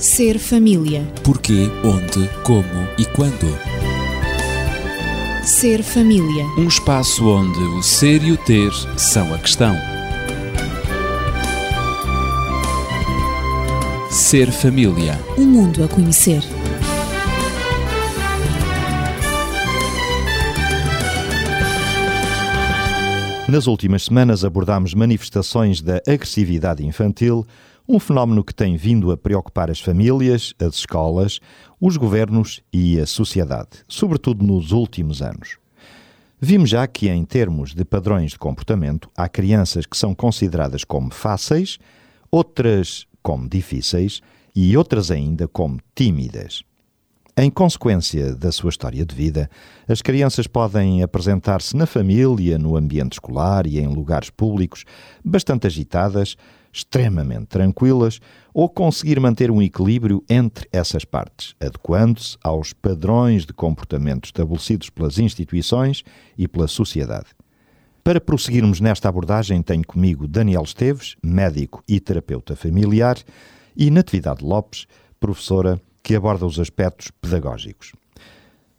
Ser família. Porquê, onde, como e quando. Ser família. Um espaço onde o ser e o ter são a questão. Ser família. Um mundo a conhecer. Nas últimas semanas abordámos manifestações da agressividade infantil, um fenómeno que tem vindo a preocupar as famílias, as escolas, os governos e a sociedade, sobretudo nos últimos anos. Vimos já que, em termos de padrões de comportamento, há crianças que são consideradas como fáceis, outras como difíceis e outras ainda como tímidas. Em consequência da sua história de vida, as crianças podem apresentar-se na família, no ambiente escolar e em lugares públicos bastante agitadas, extremamente tranquilas ou conseguir manter um equilíbrio entre essas partes, adequando-se aos padrões de comportamento estabelecidos pelas instituições e pela sociedade. Para prosseguirmos nesta abordagem, tenho comigo Daniel Esteves, médico e terapeuta familiar, e Natividade Lopes, professora que aborda os aspectos pedagógicos.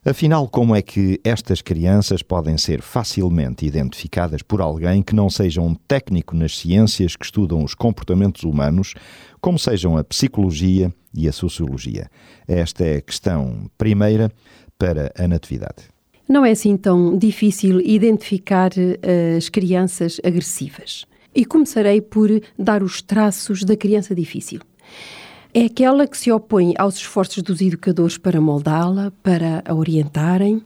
Afinal, como é que estas crianças podem ser facilmente identificadas por alguém que não seja um técnico nas ciências que estudam os comportamentos humanos, como sejam a psicologia e a sociologia? Esta é a questão primeira para a Natividade. Não é assim tão difícil identificar uh, as crianças agressivas. E começarei por dar os traços da criança difícil é aquela que se opõe aos esforços dos educadores para moldá-la, para a orientarem.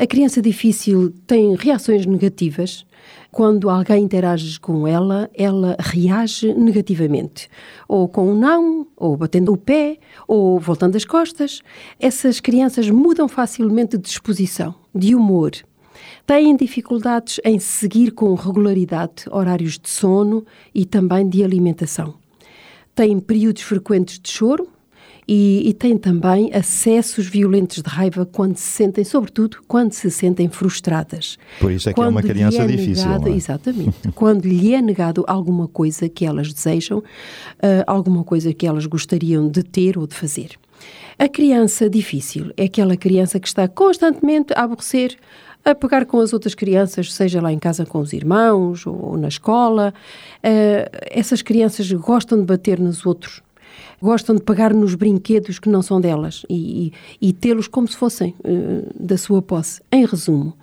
A criança difícil tem reações negativas. Quando alguém interage com ela, ela reage negativamente. Ou com um não, ou batendo o pé, ou voltando as costas. Essas crianças mudam facilmente de disposição, de humor. Têm dificuldades em seguir com regularidade horários de sono e também de alimentação têm períodos frequentes de choro e, e têm também acessos violentos de raiva quando se sentem, sobretudo, quando se sentem frustradas. Por isso é que é uma criança é difícil. Negado, é? Exatamente. quando lhe é negado alguma coisa que elas desejam, uh, alguma coisa que elas gostariam de ter ou de fazer. A criança difícil é aquela criança que está constantemente a aborrecer, a pegar com as outras crianças, seja lá em casa com os irmãos ou na escola. Uh, essas crianças gostam de bater nos outros, gostam de pegar nos brinquedos que não são delas e, e, e tê-los como se fossem uh, da sua posse. Em resumo,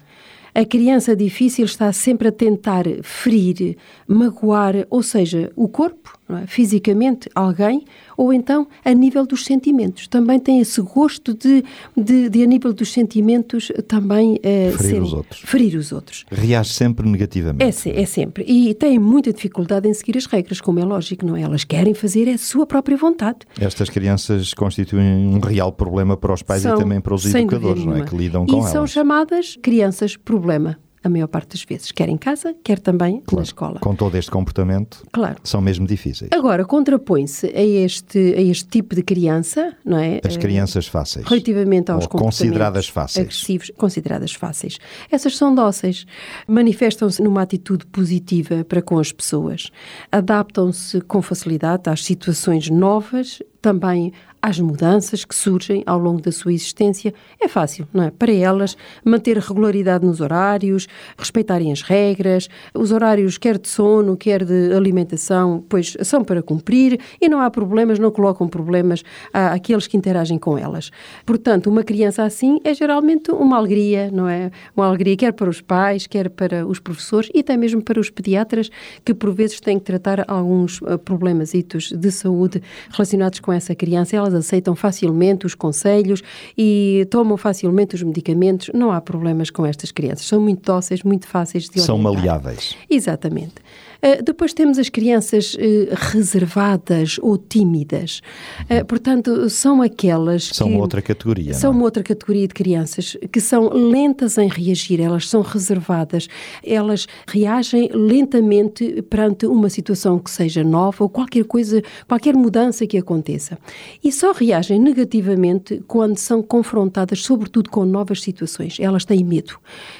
a criança difícil está sempre a tentar ferir, magoar, ou seja, o corpo, é? fisicamente, alguém, ou então a nível dos sentimentos. Também tem esse gosto de, de, de a nível dos sentimentos, também uh, ferir, os outros. ferir os outros. Reage sempre negativamente. É, é sempre. E tem muita dificuldade em seguir as regras, como é lógico, não é? Elas querem fazer é a sua própria vontade. Estas crianças constituem um real problema para os pais são, e também para os educadores, não é? Que lidam com e elas. E são chamadas crianças problema a maior parte das vezes, quer em casa, quer também claro, na escola. Com todo este comportamento, claro. são mesmo difíceis. Agora, contrapõe-se a este, a este tipo de criança, não é? As crianças fáceis. Relativamente aos Ou consideradas fáceis. agressivos, consideradas fáceis. Essas são dóceis, manifestam-se numa atitude positiva para com as pessoas, adaptam-se com facilidade às situações novas, também às mudanças que surgem ao longo da sua existência, é fácil, não é? Para elas, manter regularidade nos horários, respeitarem as regras, os horários quer de sono, quer de alimentação, pois são para cumprir e não há problemas, não colocam problemas àqueles que interagem com elas. Portanto, uma criança assim é geralmente uma alegria, não é? Uma alegria quer para os pais, quer para os professores e até mesmo para os pediatras, que por vezes têm que tratar alguns eh, problemas de saúde relacionados com essa criança. Elas aceitam facilmente os conselhos e tomam facilmente os medicamentos. Não há problemas com estas crianças. São muito dóceis, muito fáceis de orientar. São maleáveis. Exatamente. Uh, depois temos as crianças uh, reservadas ou tímidas. Uh, portanto, são aquelas são que... São outra categoria. São é? uma outra categoria de crianças que são lentas em reagir, elas são reservadas, elas reagem lentamente perante uma situação que seja nova ou qualquer coisa, qualquer mudança que aconteça. E só reagem negativamente quando são confrontadas, sobretudo com novas situações. Elas têm medo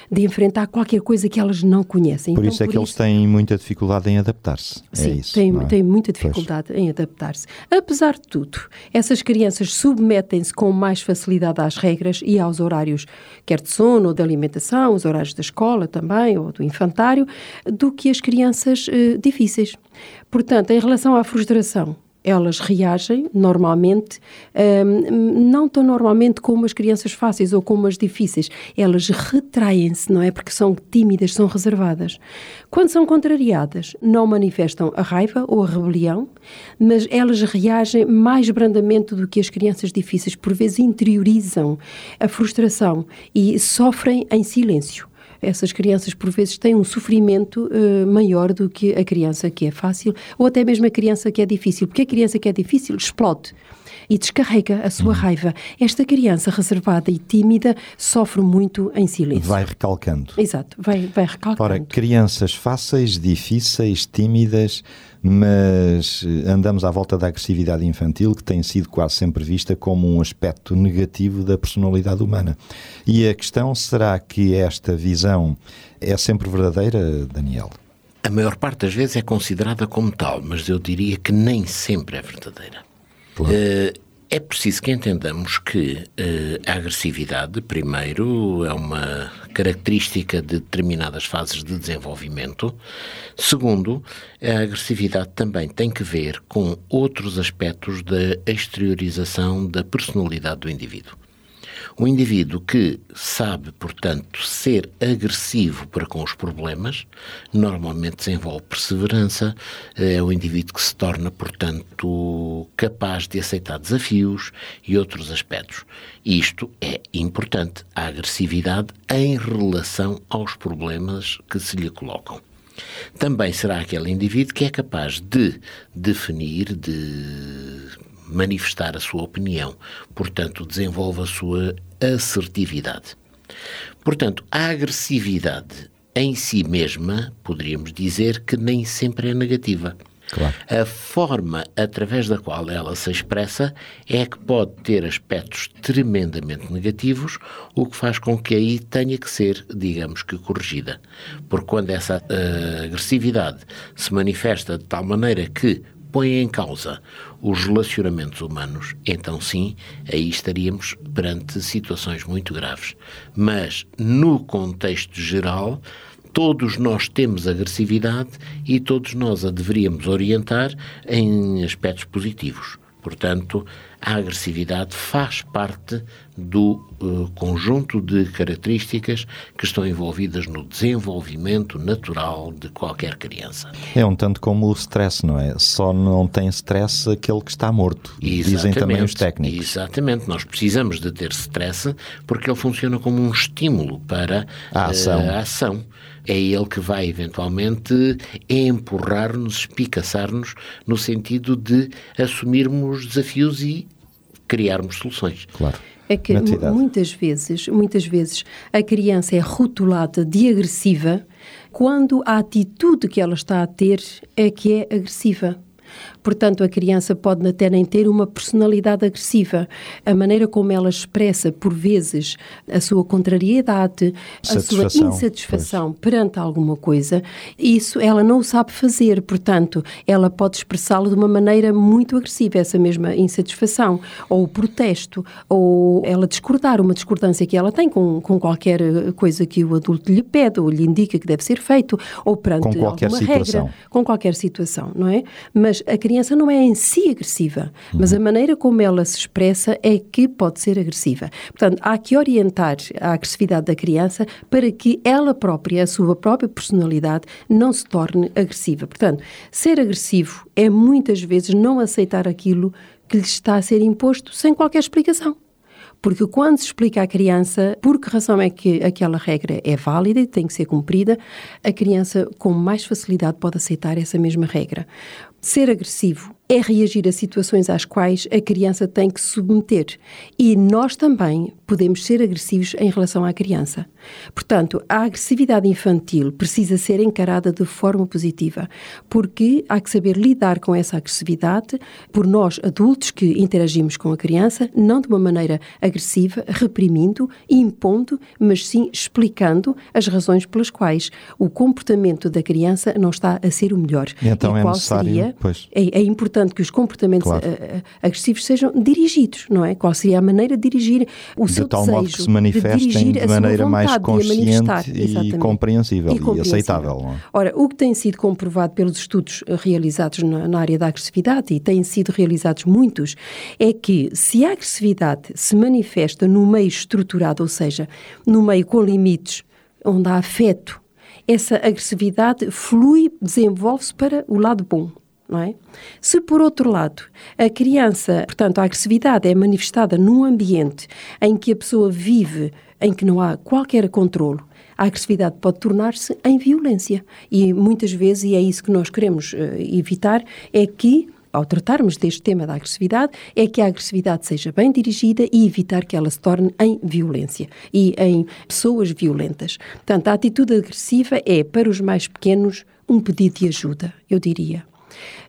de enfrentar qualquer coisa que elas não conhecem. Por então, isso é por que isso... eles têm muita dificuldade dificuldade em adaptar-se. É Sim, isso, tem, é? tem muita dificuldade em adaptar-se. Apesar de tudo, essas crianças submetem-se com mais facilidade às regras e aos horários, quer de sono ou de alimentação, os horários da escola também, ou do infantário, do que as crianças eh, difíceis. Portanto, em relação à frustração, elas reagem normalmente, hum, não tão normalmente como as crianças fáceis ou como as difíceis. Elas retraem-se, não é? Porque são tímidas, são reservadas. Quando são contrariadas, não manifestam a raiva ou a rebelião, mas elas reagem mais brandamente do que as crianças difíceis. Por vezes interiorizam a frustração e sofrem em silêncio essas crianças por vezes têm um sofrimento uh, maior do que a criança que é fácil ou até mesmo a criança que é difícil, porque a criança que é difícil explode e descarrega a sua uhum. raiva. Esta criança reservada e tímida sofre muito em silêncio. Vai recalcando. Exato, vai, vai recalcando. Ora, crianças fáceis, difíceis, tímidas, mas eh, andamos à volta da agressividade infantil, que tem sido quase sempre vista como um aspecto negativo da personalidade humana. E a questão será que esta visão é sempre verdadeira, Daniel? A maior parte das vezes é considerada como tal, mas eu diria que nem sempre é verdadeira. Claro. Uh, é preciso que entendamos que uh, a agressividade, primeiro, é uma característica de determinadas fases de desenvolvimento. Segundo, a agressividade também tem que ver com outros aspectos da exteriorização da personalidade do indivíduo. Um indivíduo que sabe, portanto, ser agressivo para com os problemas, normalmente desenvolve perseverança, é um indivíduo que se torna, portanto, capaz de aceitar desafios e outros aspectos. Isto é importante, a agressividade em relação aos problemas que se lhe colocam. Também será aquele indivíduo que é capaz de definir, de manifestar a sua opinião, portanto, desenvolve a sua assertividade. Portanto, a agressividade em si mesma, poderíamos dizer que nem sempre é negativa. Claro. A forma através da qual ela se expressa é que pode ter aspectos tremendamente negativos, o que faz com que aí tenha que ser, digamos que, corrigida. Porque quando essa uh, agressividade se manifesta de tal maneira que põe em causa os relacionamentos humanos, então sim, aí estaríamos perante situações muito graves. Mas, no contexto geral, todos nós temos agressividade e todos nós a deveríamos orientar em aspectos positivos. Portanto, a agressividade faz parte do uh, conjunto de características que estão envolvidas no desenvolvimento natural de qualquer criança. É um tanto como o stress, não é? Só não tem stress aquele que está morto, Exatamente. dizem também os técnicos. Exatamente, nós precisamos de ter stress porque ele funciona como um estímulo para a ação. Uh, a ação é ele que vai eventualmente empurrar-nos, espicaçar-nos no sentido de assumirmos desafios e criarmos soluções. Claro. É que muitas vezes, muitas vezes a criança é rotulada de agressiva quando a atitude que ela está a ter é que é agressiva. Portanto, a criança pode até nem ter uma personalidade agressiva. A maneira como ela expressa, por vezes, a sua contrariedade, a sua insatisfação pois. perante alguma coisa, isso ela não sabe fazer. Portanto, ela pode expressá-lo de uma maneira muito agressiva, essa mesma insatisfação, ou o protesto, ou ela discordar, uma discordância que ela tem com, com qualquer coisa que o adulto lhe pede ou lhe indica que deve ser feito, ou perante com qualquer alguma situação. regra, com qualquer situação, não é? Mas a criança não é em si agressiva, mas a maneira como ela se expressa é que pode ser agressiva. Portanto, há que orientar a agressividade da criança para que ela própria, a sua própria personalidade, não se torne agressiva. Portanto, ser agressivo é muitas vezes não aceitar aquilo que lhe está a ser imposto sem qualquer explicação. Porque quando se explica à criança por que razão é que aquela regra é válida e tem que ser cumprida, a criança com mais facilidade pode aceitar essa mesma regra. Ser agressivo é reagir a situações às quais a criança tem que se submeter. E nós também podemos ser agressivos em relação à criança. Portanto, a agressividade infantil precisa ser encarada de forma positiva, porque há que saber lidar com essa agressividade por nós adultos que interagimos com a criança, não de uma maneira agressiva, reprimindo, impondo, mas sim explicando as razões pelas quais o comportamento da criança não está a ser o melhor. E então e é necessário, seria, é, é, importante que os comportamentos claro. Eh, agressivos sejam dirigidos, não é? Qual seria a maneira de dirigir o de seu tal desejo, modo que se manifestem de, de maneira mais consciente e compreensível e, compreensível e aceitável. É? Ora, o que tem sido comprovado pelos estudos realizados na, na área da agressividade, e têm sido realizados muitos, é que se a agressividade se manifesta no meio estruturado, ou seja, no meio com limites, onde há afeto, essa agressividade flui, desenvolve-se para o lado bom. Não é? Se, por outro lado, a criança, portanto, a agressividade é manifestada num ambiente em que a pessoa vive, em que não há qualquer controlo, a agressividade pode tornar-se em violência. E muitas vezes, e é isso que nós queremos uh, evitar, é que ao tratarmos deste tema da agressividade, é que a agressividade seja bem dirigida e evitar que ela se torne em violência e em pessoas violentas. Portanto, a atitude agressiva é, para os mais pequenos, um pedido de ajuda, eu diria.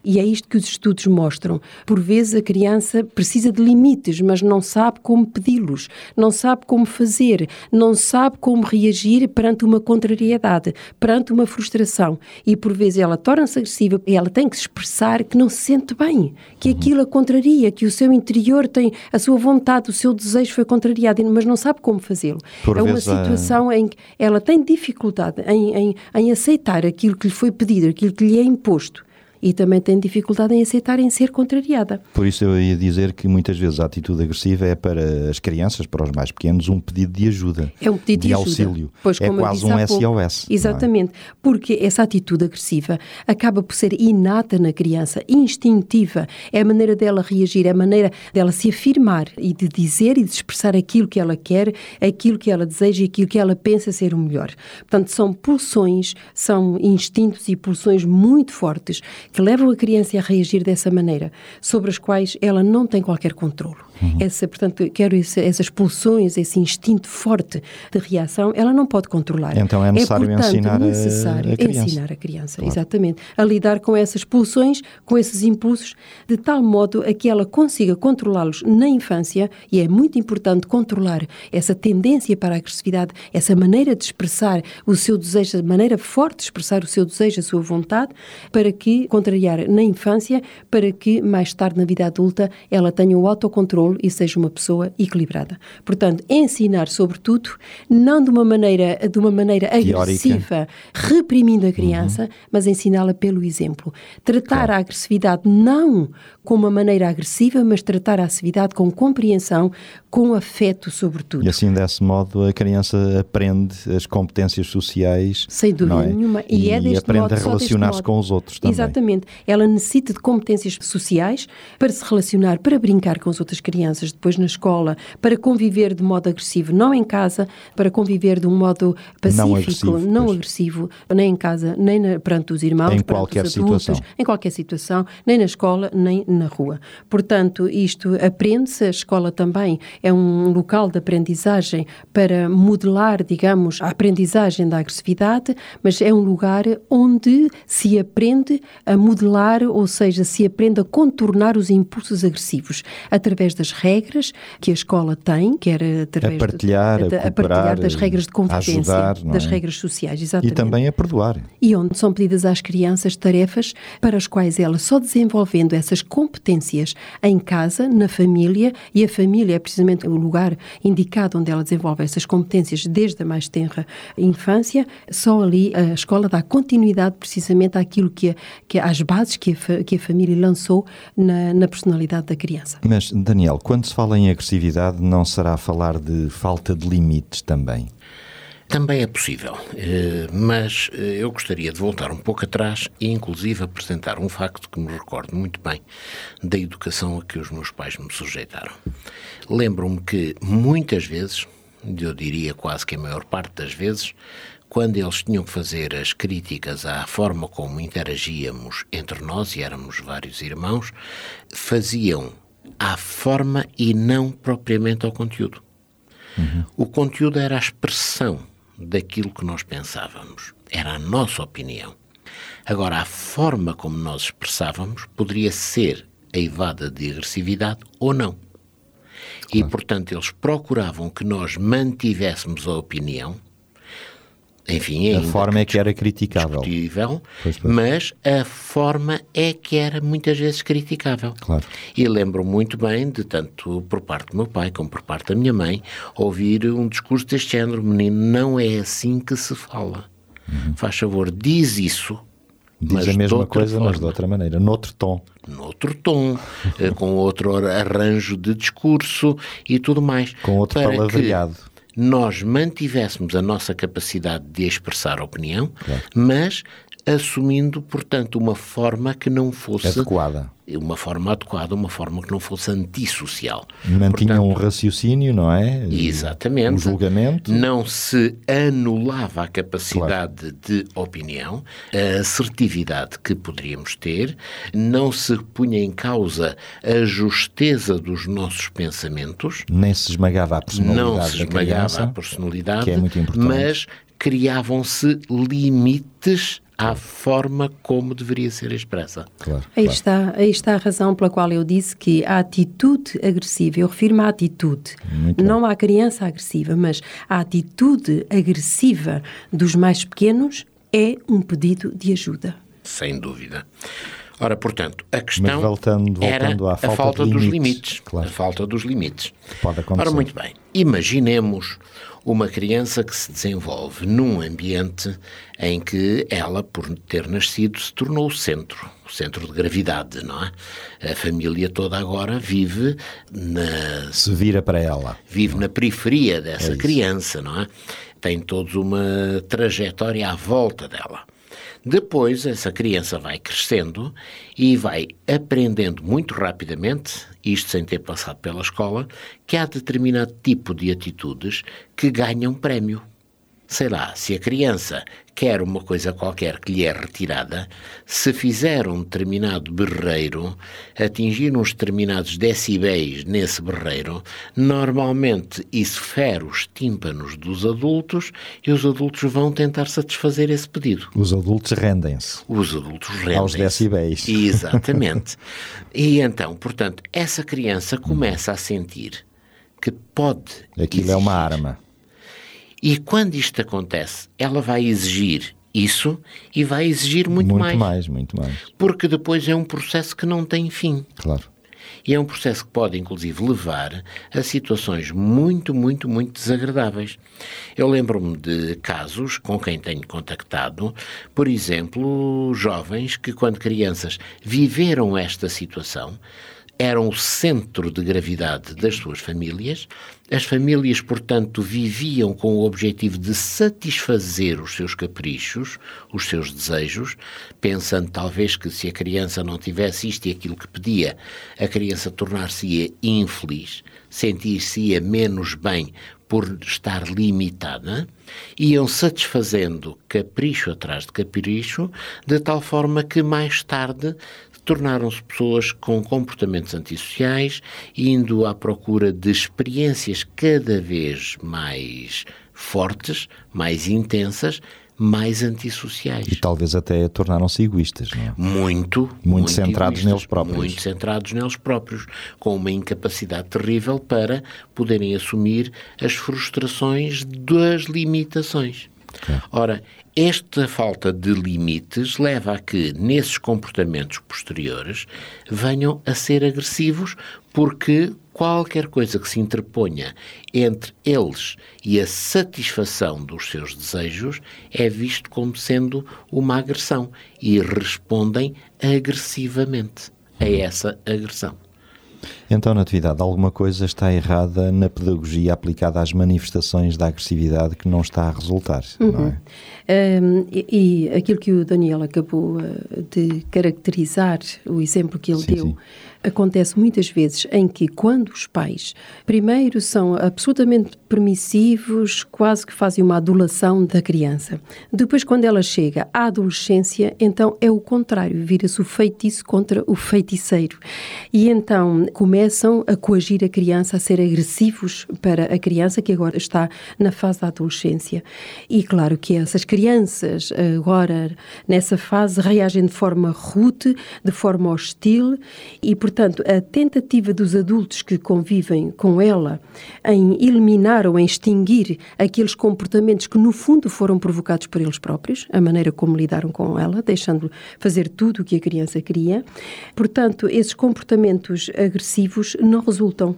E é isto que os estudos mostram. Por vezes a criança precisa de limites, mas não sabe como pedi-los, não sabe como fazer, não sabe como reagir perante uma contrariedade, perante uma frustração. E por vezes ela torna-se agressiva e ela tem que expressar que não se sente bem, que aquilo a contraria, que o seu interior tem a sua vontade, o seu desejo foi contrariado, mas não sabe como fazê-lo. É uma situação em que ela tem dificuldade em, em, em aceitar aquilo que lhe foi pedido, aquilo que lhe é imposto e também tem dificuldade em aceitar em ser contrariada. Por isso eu ia dizer que muitas vezes a atitude agressiva é para as crianças, para os mais pequenos, um pedido de ajuda. É um pedido de, de auxílio. Pois, é quase um SOS. É? Exatamente, é? porque essa atitude agressiva acaba por ser inata na criança, instintiva. É a maneira dela reagir, é a maneira dela se afirmar e de dizer e de expressar aquilo que ela quer, aquilo que ela deseja e aquilo que ela pensa ser o melhor. Portanto, são pulsões, são instintos e pulsões muito fortes que levam a criança a reagir dessa maneira, sobre as quais ela não tem qualquer controlo. Uhum. Essa, portanto, quero esse, essas pulsões, esse instinto forte de reação, ela não pode controlar. Então é necessário é, portanto, ensinar necessário a, criança. ensinar a criança, claro. exatamente, a lidar com essas pulsões, com esses impulsos, de tal modo a que ela consiga controlá-los na infância, e é muito importante controlar essa tendência para a agressividade, essa maneira de expressar o seu desejo, a maneira forte de expressar o seu desejo, a sua vontade, para que contrariar na infância, para que mais tarde na vida adulta ela tenha o autocontrole controle e seja uma pessoa equilibrada. Portanto, ensinar sobretudo, não de uma maneira, de uma maneira agressiva, reprimindo a criança, uhum. mas ensiná-la pelo exemplo. Tratar claro. a agressividade não com uma maneira agressiva, mas tratar a agressividade com compreensão, com afeto, sobretudo. E assim, desse modo, a criança aprende as competências sociais. Sem dúvida é? nenhuma. E, e é deste aprende modo, a relacionar-se com os outros também. Exatamente. Ela necessita de competências sociais para se relacionar, para brincar com as outras crianças, depois na escola, para conviver de modo agressivo, não em casa, para conviver de um modo pacífico, não agressivo, não agressivo nem em casa, nem na, perante os irmãos, em qualquer os adultos, situação. em qualquer situação, nem na escola, nem na rua. Portanto, isto aprende-se, a escola também é um local de aprendizagem para modelar, digamos, a aprendizagem da agressividade, mas é um lugar onde se aprende a modelar, ou seja, se aprende a contornar os impulsos agressivos através das regras que a escola tem, quer através a partilhar, de, a, a partilhar das regras de convivência, ajudar, das é? regras sociais, exatamente. E também a perdoar. E onde são pedidas às crianças tarefas para as quais elas só desenvolvendo essas competências em casa, na família, e a família é precisamente o lugar indicado onde ela desenvolve essas competências desde a mais tenra infância, só ali a escola dá continuidade precisamente àquilo que, que às bases que a, que a família lançou na, na personalidade da criança. Mas, Daniel, quando se fala em agressividade, não será falar de falta de limites também? Também é possível, eh, mas eh, eu gostaria de voltar um pouco atrás e, inclusive, apresentar um facto que me recordo muito bem da educação a que os meus pais me sujeitaram. Lembro-me que muitas vezes, eu diria quase que a maior parte das vezes, quando eles tinham que fazer as críticas à forma como interagíamos entre nós, e éramos vários irmãos, faziam à forma e não propriamente ao conteúdo. Uhum. O conteúdo era a expressão daquilo que nós pensávamos, era a nossa opinião. Agora, a forma como nós expressávamos poderia ser eivada de agressividade ou não. E, portanto, eles procuravam que nós mantivéssemos a opinião, enfim, a forma é que era criticável. Pois, pois. Mas a forma é que era muitas vezes criticável. Claro. E lembro muito bem de, tanto por parte do meu pai como por parte da minha mãe, ouvir um discurso deste género: menino, não é assim que se fala. Uhum. Faz favor, diz isso. Diz a mesma coisa, forma. mas de outra maneira, noutro tom. Noutro tom, eh, com outro arranjo de discurso e tudo mais. Com outro palavreado. Que nós mantivéssemos a nossa capacidade de expressar opinião, claro. mas assumindo, portanto, uma forma que não fosse adequada. Uma forma adequada, uma forma que não fosse antissocial. Mantinham um raciocínio, não é? Exatamente. Um julgamento. Não se anulava a capacidade claro. de opinião, a assertividade que poderíamos ter, não se punha em causa a justeza dos nossos pensamentos. Nem se esmagava a personalidade Não se esmagava criança, a personalidade, que é muito importante. mas criavam-se limites à forma como deveria ser expressa. Claro, aí, claro. Está, aí está a razão pela qual eu disse que a atitude agressiva, eu refiro-me à atitude, Muito não bem. à criança agressiva, mas a atitude agressiva dos mais pequenos é um pedido de ajuda. Sem dúvida. Ora, portanto, a questão voltando, voltando era à falta a falta dos limites. Claro. A falta dos limites. Pode acontecer. Ora, muito bem. Imaginemos uma criança que se desenvolve num ambiente em que ela, por ter nascido, se tornou o centro, o centro de gravidade, não é? A família toda agora vive na... Se vira para ela. Vive na periferia dessa é criança, não é? Tem toda uma trajetória à volta dela. Depois, essa criança vai crescendo e vai aprendendo muito rapidamente, isto sem ter passado pela escola, que há determinado tipo de atitudes que ganham prémio sei lá, se a criança quer uma coisa qualquer que lhe é retirada, se fizer um determinado berreiro, atingir uns determinados decibéis nesse berreiro, normalmente isso fere os tímpanos dos adultos e os adultos vão tentar satisfazer esse pedido. Os adultos rendem-se. Os adultos rendem-se. Aos decibéis. Exatamente. e então, portanto, essa criança começa a sentir que pode. Aquilo é uma arma e quando isto acontece, ela vai exigir isso e vai exigir muito, muito mais. Muito mais, muito mais. Porque depois é um processo que não tem fim. Claro. E é um processo que pode, inclusive, levar a situações muito, muito, muito desagradáveis. Eu lembro-me de casos com quem tenho contactado, por exemplo, jovens que, quando crianças, viveram esta situação, eram o centro de gravidade das suas famílias. As famílias, portanto, viviam com o objetivo de satisfazer os seus caprichos, os seus desejos, pensando talvez que se a criança não tivesse isto e aquilo que pedia, a criança tornar-se-ia infeliz, sentir-se-ia menos bem por estar limitada, iam satisfazendo capricho atrás de capricho, de tal forma que mais tarde tornaram-se pessoas com comportamentos antissociais, indo à procura de experiências cada vez mais fortes, mais intensas, mais antissociais. E talvez até tornaram-se egoístas, não é? Muito. Muito, muito centrados neles próprios. Muito centrados neles próprios, com uma incapacidade terrível para poderem assumir as frustrações das limitações. Ora, esta falta de limites leva a que, nesses comportamentos posteriores, venham a ser agressivos, porque qualquer coisa que se interponha entre eles e a satisfação dos seus desejos é visto como sendo uma agressão e respondem agressivamente a essa agressão. Então, Natividade, alguma coisa está errada na pedagogia aplicada às manifestações da agressividade que não está a resultar, uhum. não é? Um, e, e, aquilo que o Daniel acabou uh, de caracterizar, o exemplo que ele sim, deu, sim acontece muitas vezes em que, quando os pais, primeiro, são absolutamente permissivos, quase que fazem uma adulação da criança. Depois, quando ela chega à adolescência, então é o contrário, vira-se o feitiço contra o feiticeiro. E então começam a coagir a criança, a ser agressivos para a criança que agora está na fase da adolescência. E claro que essas crianças, agora nessa fase, reagem de forma rude, de forma hostil e, por portanto, a tentativa dos adultos que convivem com ela em eliminar ou em extinguir aqueles comportamentos que, no fundo, foram provocados por eles próprios, a maneira como lidaram com ela, deixando fazer tudo o que a criança queria. Portanto, esses comportamentos agressivos não resultam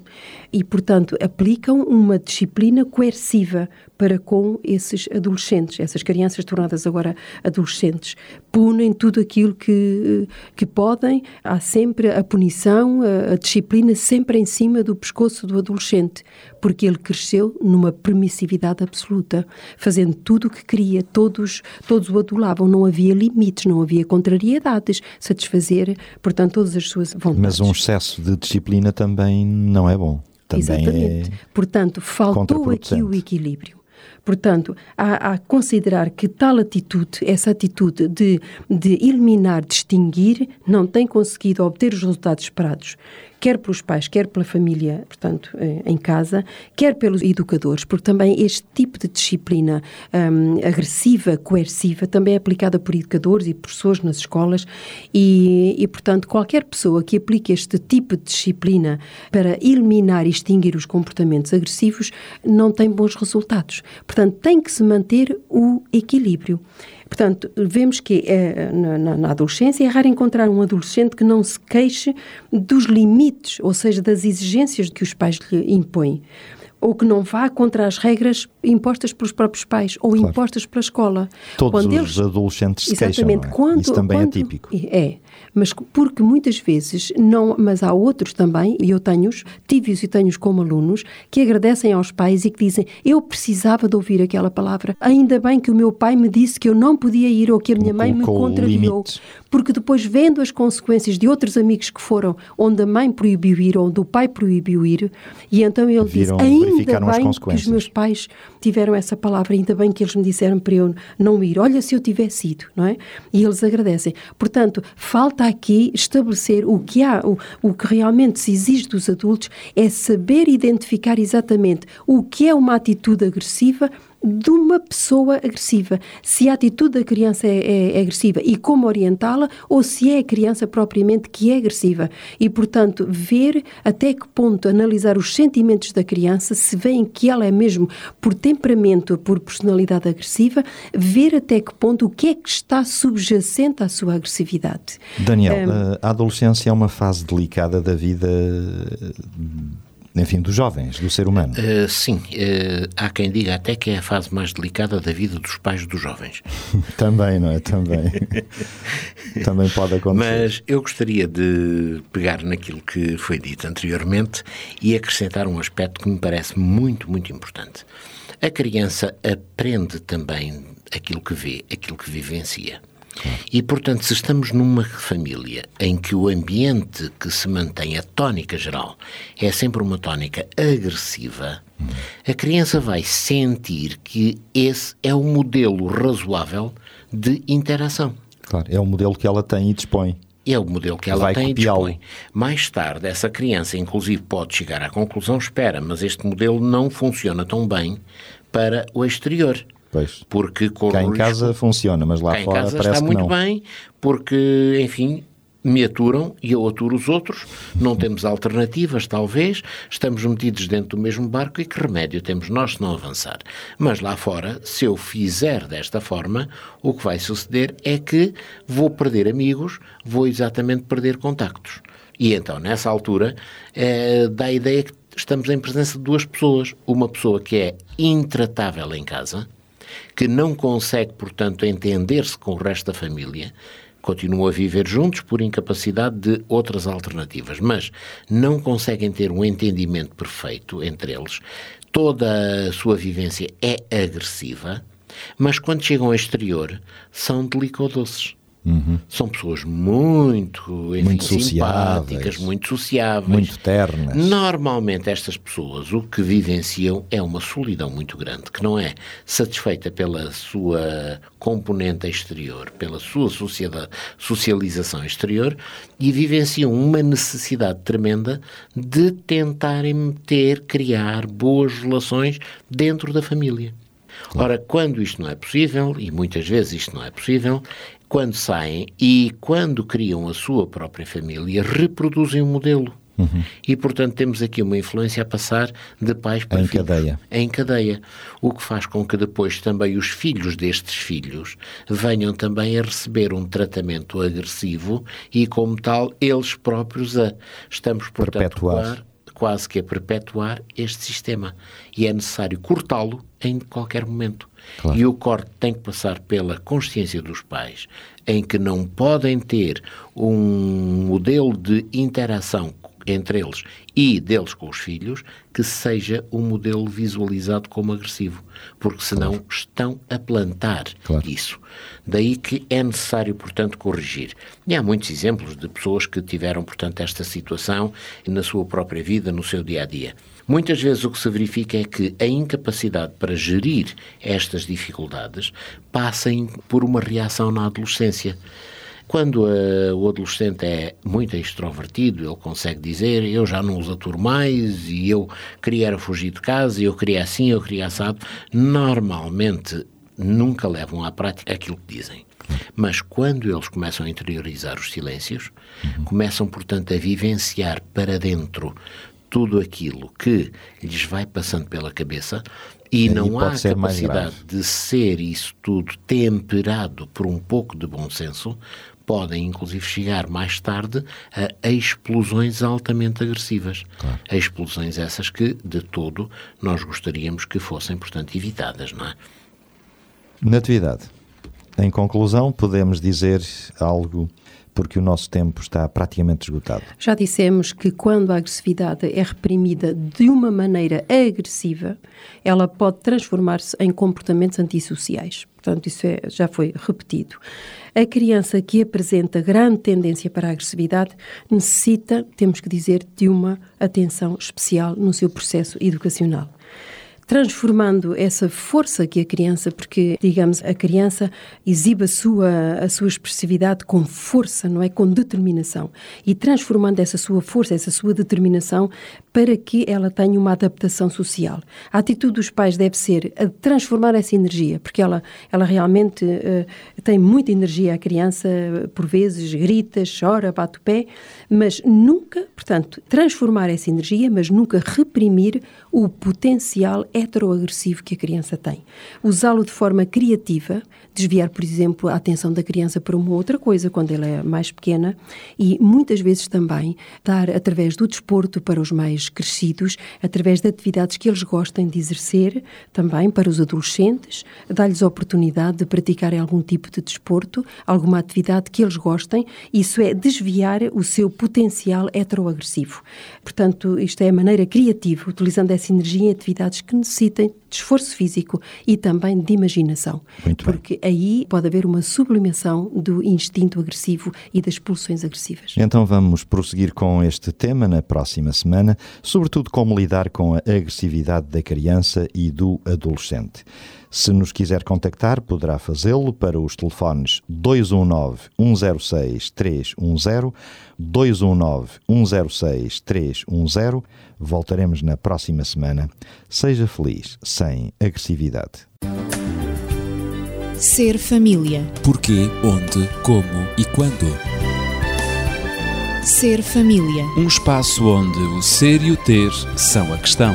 e, portanto, aplicam uma disciplina coerciva para com esses adolescentes, essas crianças tornadas agora adolescentes. Punem tudo aquilo que, que podem, há sempre a punição, a, a disciplina sempre em cima do pescoço do adolescente, porque ele cresceu numa permissividade absoluta, fazendo tudo o que queria, todos, todos o adulavam, não havia limites, não havia contrariedades, satisfazer, portanto, todas as suas vontades. Mas um excesso de disciplina também não é bom. Também Exatamente. É Portanto, faltou aqui o equilíbrio. Portanto, há, a considerar que tal atitude, essa atitude de, de eliminar, distinguir, não tem conseguido obter os resultados esperados quer pelos pais, quer pela família, portanto, eh, em casa, quer pelos educadores, porque também este tipo de disciplina um, agressiva, coerciva, também é aplicada por educadores e professores nas escolas e, e, portanto, qualquer pessoa que aplique este tipo de disciplina para eliminar e extinguir os comportamentos agressivos não tem bons resultados. Portanto, tem que se manter o equilíbrio. Portanto, vemos que é, na, na, adolescência é raro encontrar um adolescente que não se queixe dos limites, ou seja, das exigências que os pais lhe impõem ou que não vá contra as regras impostas pelos próprios pais ou claro. impostas pela escola. Todos quando os eles... adolescentes se Exatamente. queixam, é? Quando, Isso também é quando... é típico. É, mas porque muitas vezes não, mas há outros também, e eu tenho-os, tive-os e tenho-os como alunos, que agradecem aos pais e que dizem, eu precisava de ouvir aquela palavra, ainda bem que o meu pai me disse que eu não podia ir ou que a minha mãe me contrariou, porque depois vendo as consequências de outros amigos que foram onde a mãe proibiu ir, onde o pai proibiu ir, e então ele Viram, ainda Ainda bem que os meus pais tiveram essa palavra, ainda bem que eles me disseram para eu não ir. Olha se eu tivesse ido, não é? E eles agradecem. Portanto, falta aqui estabelecer o que há, o, o que realmente se exige dos adultos é saber identificar exatamente o que é uma atitude agressiva de uma pessoa agressiva. Se a atitude da criança é, é, é agressiva e como orientá-la, ou se é a criança propriamente que é agressiva. E, portanto, ver até que ponto analisar os sentimentos da criança, se veem que ela é mesmo por temperamento, por personalidade agressiva, ver até que ponto o que é que está subjacente à sua agressividade. Daniel, um, a adolescência é uma fase delicada da vida enfim, dos jovens, do ser humano. Uh, sim, uh, há quem diga até que é a fase mais delicada da vida dos pais dos jovens. Também, não é? Também. Também pode acontecer. Mas eu gostaria de pegar naquilo que foi dito anteriormente e acrescentar um aspecto que me parece muito, muito importante. A criança aprende também aquilo que vê, aquilo que vivencia. E, portanto, se estamos numa família em que o ambiente que se mantém, a tónica geral, é sempre uma tónica agressiva, hum. a criança vai sentir que esse é o modelo razoável de interação. Claro, é o modelo que ela tem e dispõe. É o modelo que ela vai tem e dispõe. Mais tarde, essa criança, inclusive, pode chegar à conclusão: espera, mas este modelo não funciona tão bem para o exterior. Pois. Porque Cá em casa funciona, mas lá fora parece está muito não. bem, porque, enfim, me aturam e eu aturo os outros, não temos alternativas, talvez, estamos metidos dentro do mesmo barco e que remédio temos nós se não avançar? Mas lá fora, se eu fizer desta forma, o que vai suceder é que vou perder amigos, vou exatamente perder contactos. E então, nessa altura, é, dá a ideia que estamos em presença de duas pessoas. Uma pessoa que é intratável em casa, que não consegue, portanto, entender-se com o resto da família, continuam a viver juntos por incapacidade de outras alternativas, mas não conseguem ter um entendimento perfeito entre eles. Toda a sua vivência é agressiva, mas quando chegam ao exterior são delicadoces. Uhum. São pessoas muito, enfim, muito simpáticas, muito sociáveis. Muito ternas. Normalmente estas pessoas o que vivenciam é uma solidão muito grande, que não é satisfeita pela sua componente exterior, pela sua sociedade, socialização exterior e vivenciam uma necessidade tremenda de tentarem ter, criar boas relações dentro da família. Ora, quando isto não é possível, e muitas vezes isto não é possível, quando saem e quando criam a sua própria família, reproduzem o modelo. Uhum. E, portanto, temos aqui uma influência a passar de pais para em filhos. Cadeia. Em cadeia. O que faz com que depois também os filhos destes filhos venham também a receber um tratamento agressivo e, como tal, eles próprios a. Estamos, portanto, Perpetuar. quase que a perpetuar este sistema. E é necessário cortá-lo em qualquer momento. Claro. E o corte tem que passar pela consciência dos pais, em que não podem ter um modelo de interação entre eles e deles com os filhos que seja um modelo visualizado como agressivo, porque senão claro. estão a plantar claro. isso. Daí que é necessário, portanto, corrigir. E há muitos exemplos de pessoas que tiveram, portanto, esta situação na sua própria vida, no seu dia a dia. Muitas vezes o que se verifica é que a incapacidade para gerir estas dificuldades passa por uma reação na adolescência. Quando uh, o adolescente é muito extrovertido, ele consegue dizer eu já não os aturo mais e eu queria fugir de casa, eu queria assim, eu queria assado. Normalmente nunca levam à prática aquilo que dizem. Mas quando eles começam a interiorizar os silêncios, uhum. começam, portanto, a vivenciar para dentro tudo aquilo que lhes vai passando pela cabeça e, não há capacidade de ser isso tudo temperado por um pouco de bom senso, podem inclusive chegar mais tarde a explosões altamente agressivas. Claro. A explosões essas que, de todo, nós gostaríamos que fossem, portanto, evitadas, não é? Natividade. Em conclusão, podemos dizer algo porque o nosso tempo está praticamente esgotado. Já dissemos que quando a agressividade é reprimida de uma maneira agressiva, ela pode transformar-se em comportamentos antissociais. Portanto, isso é, já foi repetido. A criança que apresenta grande tendência para a agressividade necessita, temos que dizer, de uma atenção especial no seu processo educacional transformando essa força que a criança, porque, digamos, a criança exibe a sua, a sua expressividade com força, não é? Com determinação. E transformando essa sua força, essa sua determinação para que ela tenha uma adaptação social. A atitude dos pais deve ser a transformar essa energia, porque ela, ela realmente uh, tem muita energia, a criança, por vezes, grita, chora, bate o pé, mas nunca, portanto, transformar essa energia, mas nunca reprimir o potencial heteroagressivo que a criança tem. Usá-lo de forma criativa, desviar, por exemplo, a atenção da criança para uma outra coisa quando ela é mais pequena e muitas vezes também dar, através do desporto para os mais crescidos, através de atividades que eles gostem de exercer, também para os adolescentes, dar-lhes a oportunidade de praticarem algum tipo de desporto, alguma atividade que eles gostem, isso é desviar o seu potencial heteroagressivo. Portanto, isto é a maneira criativa, utilizando essa energia em atividades que necessitem de esforço físico e também de imaginação. Muito porque bem. aí pode haver uma sublimação do instinto agressivo e das pulsões agressivas. Então vamos prosseguir com este tema na próxima semana, sobretudo como lidar com a agressividade da criança e do adolescente. Se nos quiser contactar, poderá fazê-lo para os telefones 219 106 310, 219 106 310. Voltaremos na próxima semana. Seja feliz, sem agressividade. Ser família. Porquê, onde, como e quando. Ser família. Um espaço onde o ser e o ter são a questão.